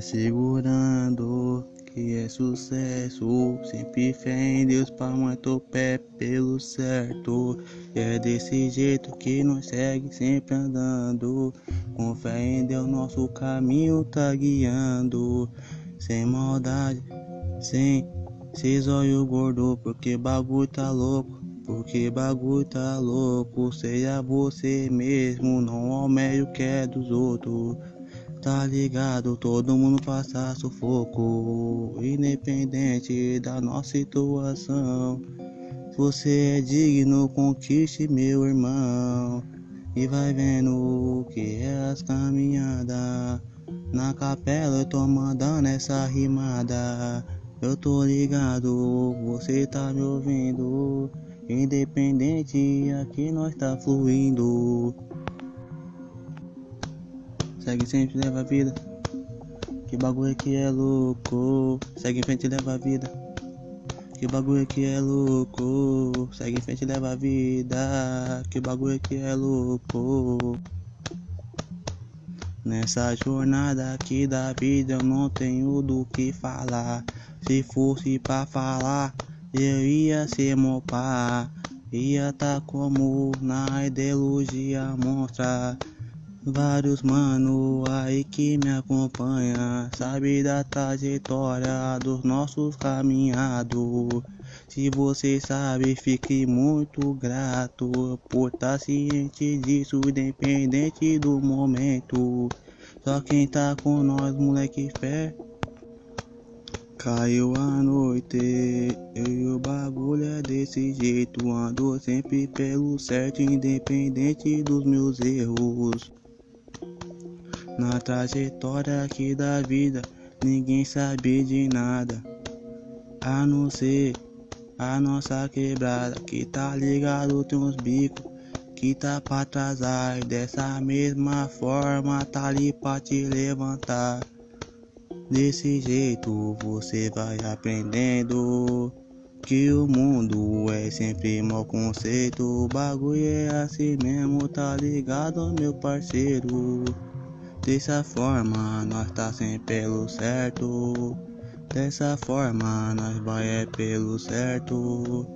Vai segurando que é sucesso. Sempre fé em Deus pra manter o pé pelo certo. E é desse jeito que nós segue sempre andando. Com fé em Deus, nosso caminho tá guiando. Sem maldade, sem ser zóio gordo, porque bagulho tá louco. Porque bagulho tá louco, seja você mesmo, não ao meio que é dos outros. Tá ligado, todo mundo passa sufoco, independente da nossa situação. Você é digno, conquiste meu irmão. E vai vendo que é as caminhadas. Na capela eu tô mandando essa rimada. Eu tô ligado, você tá me ouvindo. Independente, aqui nós tá fluindo. Segue sempre, leva a vida. Que bagulho que é louco. Segue em frente, leva a vida. Que bagulho que é louco. Segue em frente, leva a vida. Que bagulho que é louco. Nessa jornada aqui da vida eu não tenho do que falar. Se fosse pra falar, eu ia ser mopar. Ia tá como na ideologia mostra. Vários mano aí que me acompanha, sabe da trajetória dos nossos caminhados. Se você sabe, fique muito grato por estar tá ciente disso, independente do momento. Só quem tá com nós, moleque fé. Caiu a noite, eu e o bagulho é desse jeito. Ando sempre pelo certo, independente dos meus erros. Na trajetória aqui da vida, ninguém sabe de nada. A não ser a nossa quebrada, que tá ligado, tem uns bicos que tá pra trás. Ai, dessa mesma forma, tá ali pra te levantar. Desse jeito você vai aprendendo que o mundo é sempre mau conceito. O bagulho é assim mesmo, tá ligado, meu parceiro? Dessa forma nós tá sempre pelo certo. Dessa forma nós vai é pelo certo.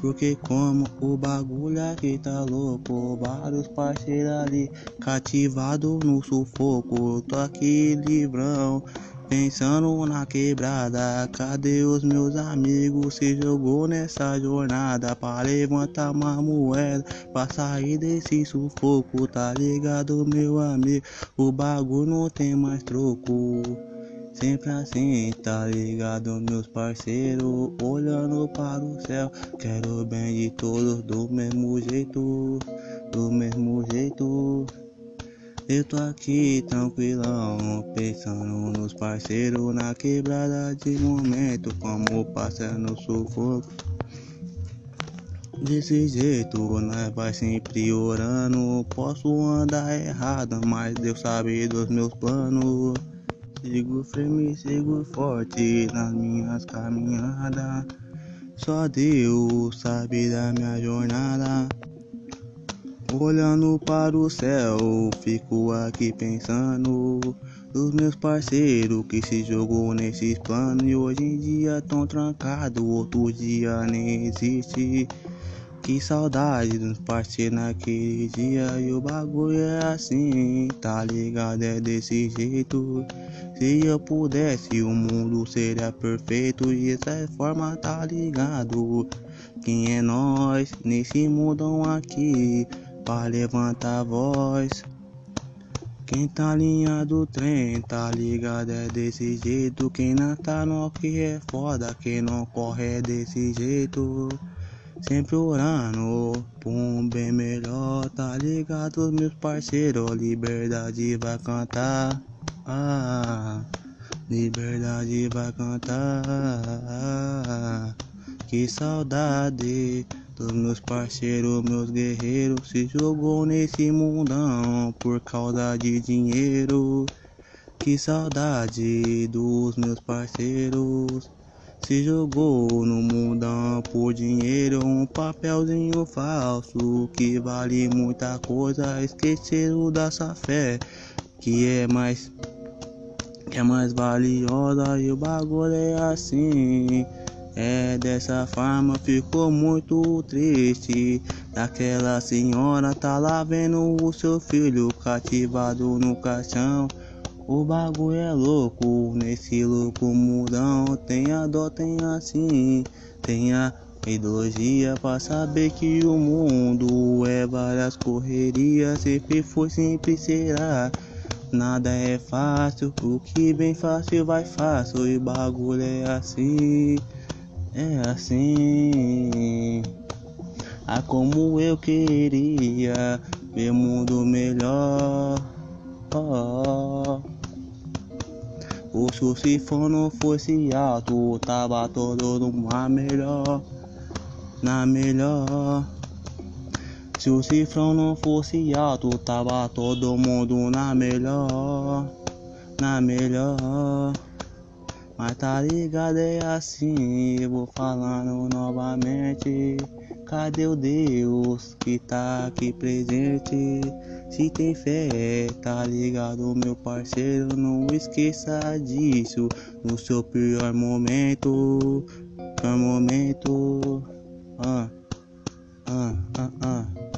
Porque como o bagulho aqui tá louco, vários parceiros ali cativado no sufoco. Tô aqui livrão, pensando na quebrada. Cadê os meus amigos? Se jogou nessa jornada pra levantar uma moeda, pra sair desse sufoco. Tá ligado, meu amigo? O bagulho não tem mais troco. Sempre assim, tá ligado, meus parceiros? Olhando para o céu, quero bem de todos do mesmo jeito, do mesmo jeito. Eu tô aqui tranquilão, pensando nos parceiros na quebrada de momento, como passando sufoco. Desse jeito, nós vai sempre orando. Posso andar errado, mas Deus sabe dos meus planos. Sigo firme, sigo forte nas minhas caminhadas. Só Deus sabe da minha jornada. Olhando para o céu, fico aqui pensando nos meus parceiros que se jogou nesses planos e hoje em dia tão trancado, outro dia nem existe. Que saudade dos parceiros naquele dia e o bagulho é assim, tá ligado? É desse jeito. Se eu pudesse, o mundo seria perfeito e dessa forma tá ligado. Quem é nós nesse mundão aqui? Pra levantar a voz. Quem tá linha do trem, tá ligado? É desse jeito. Quem não tá no que é foda, quem não corre é desse jeito. Sempre orando por um bem melhor, tá ligado, meus parceiros? Liberdade vai cantar, ah, liberdade vai cantar. Que saudade dos meus parceiros, meus guerreiros, se jogou nesse mundão por causa de dinheiro. Que saudade dos meus parceiros. Se jogou no mundão por dinheiro, um papelzinho falso que vale muita coisa. Esqueceram dessa fé que é mais é mais valiosa e o bagulho é assim. É dessa forma ficou muito triste. Aquela senhora tá lá vendo o seu filho cativado no caixão. O bagulho é louco, nesse louco mudão. Tenha dó, tenha sim, tenha ideologia pra saber que o mundo é várias correrias. Sempre foi, sempre será. Nada é fácil, o que vem fácil vai fácil. E bagulho é assim, é assim. Ah, como eu queria ver mundo melhor. Oh, oh. O não fosse alto, tava todo numa melhor, na melhor. Se o cifrão não fosse alto, tava todo mundo na melhor, na melhor. Mas tá ligado, é assim, eu vou falando novamente. Cadê o Deus que tá aqui presente? Se tem fé, tá ligado, meu parceiro? Não esqueça disso no seu pior momento. Pior momento. Ah, ah, ah, ah.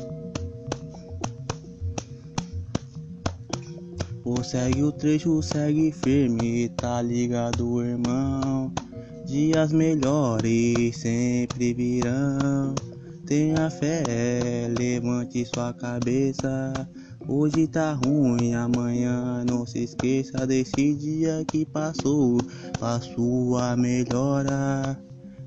Ou segue o trecho, segue firme, tá ligado, irmão? Dias melhores sempre virão. Tenha fé, levante sua cabeça. Hoje tá ruim, amanhã não se esqueça desse dia que passou. A sua melhora.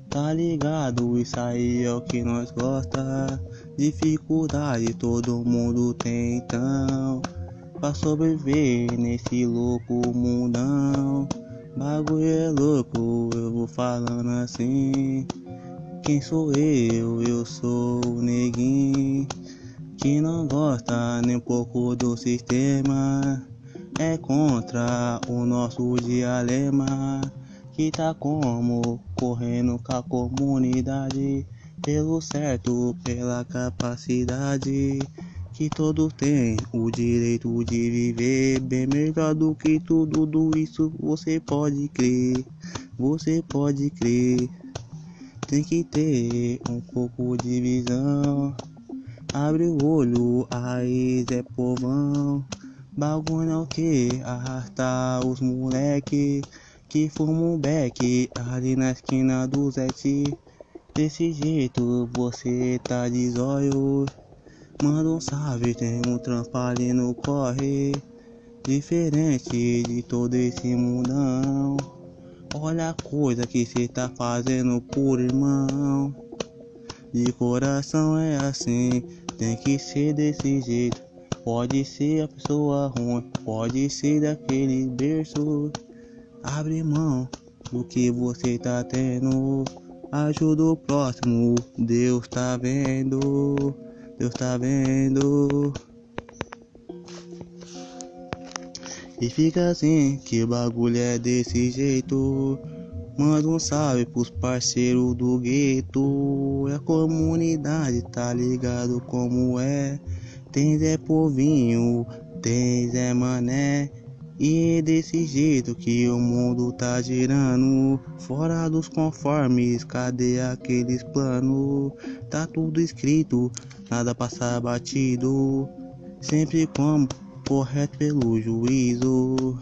Tá ligado, isso aí é o que nós gosta. Dificuldade todo mundo tem então pra sobreviver nesse louco mundão. Bagulho é louco, eu vou falando assim. Quem sou eu? Eu sou o neguinho que não gosta nem um pouco do sistema. É contra o nosso dialema que tá como correndo com a comunidade pelo certo, pela capacidade que todos têm o direito de viver bem melhor do que tudo isso. Você pode crer, você pode crer. Tem que ter um pouco de visão. Abre o olho, aí é povão. Bagulho é o que? Arrastar os moleque que fumam beck ali na esquina do Zete. Desse jeito você tá de zóio. Manda um salve, tem um trampo ali no corre. Diferente de todo esse mundão. Olha a coisa que cê tá fazendo por irmão. De coração é assim, tem que ser desse jeito. Pode ser a pessoa ruim, pode ser daquele berço. Abre mão do que você tá tendo. Ajuda o próximo, Deus tá vendo. Deus tá vendo. E fica assim que bagulho é desse jeito. Manda um salve pros parceiros do gueto. É a comunidade, tá ligado como é? Tem Zé Povinho, tem Zé Mané. E é desse jeito que o mundo tá girando. Fora dos conformes, cadê aqueles planos? Tá tudo escrito, nada passa batido. Sempre como correto pelo juízo.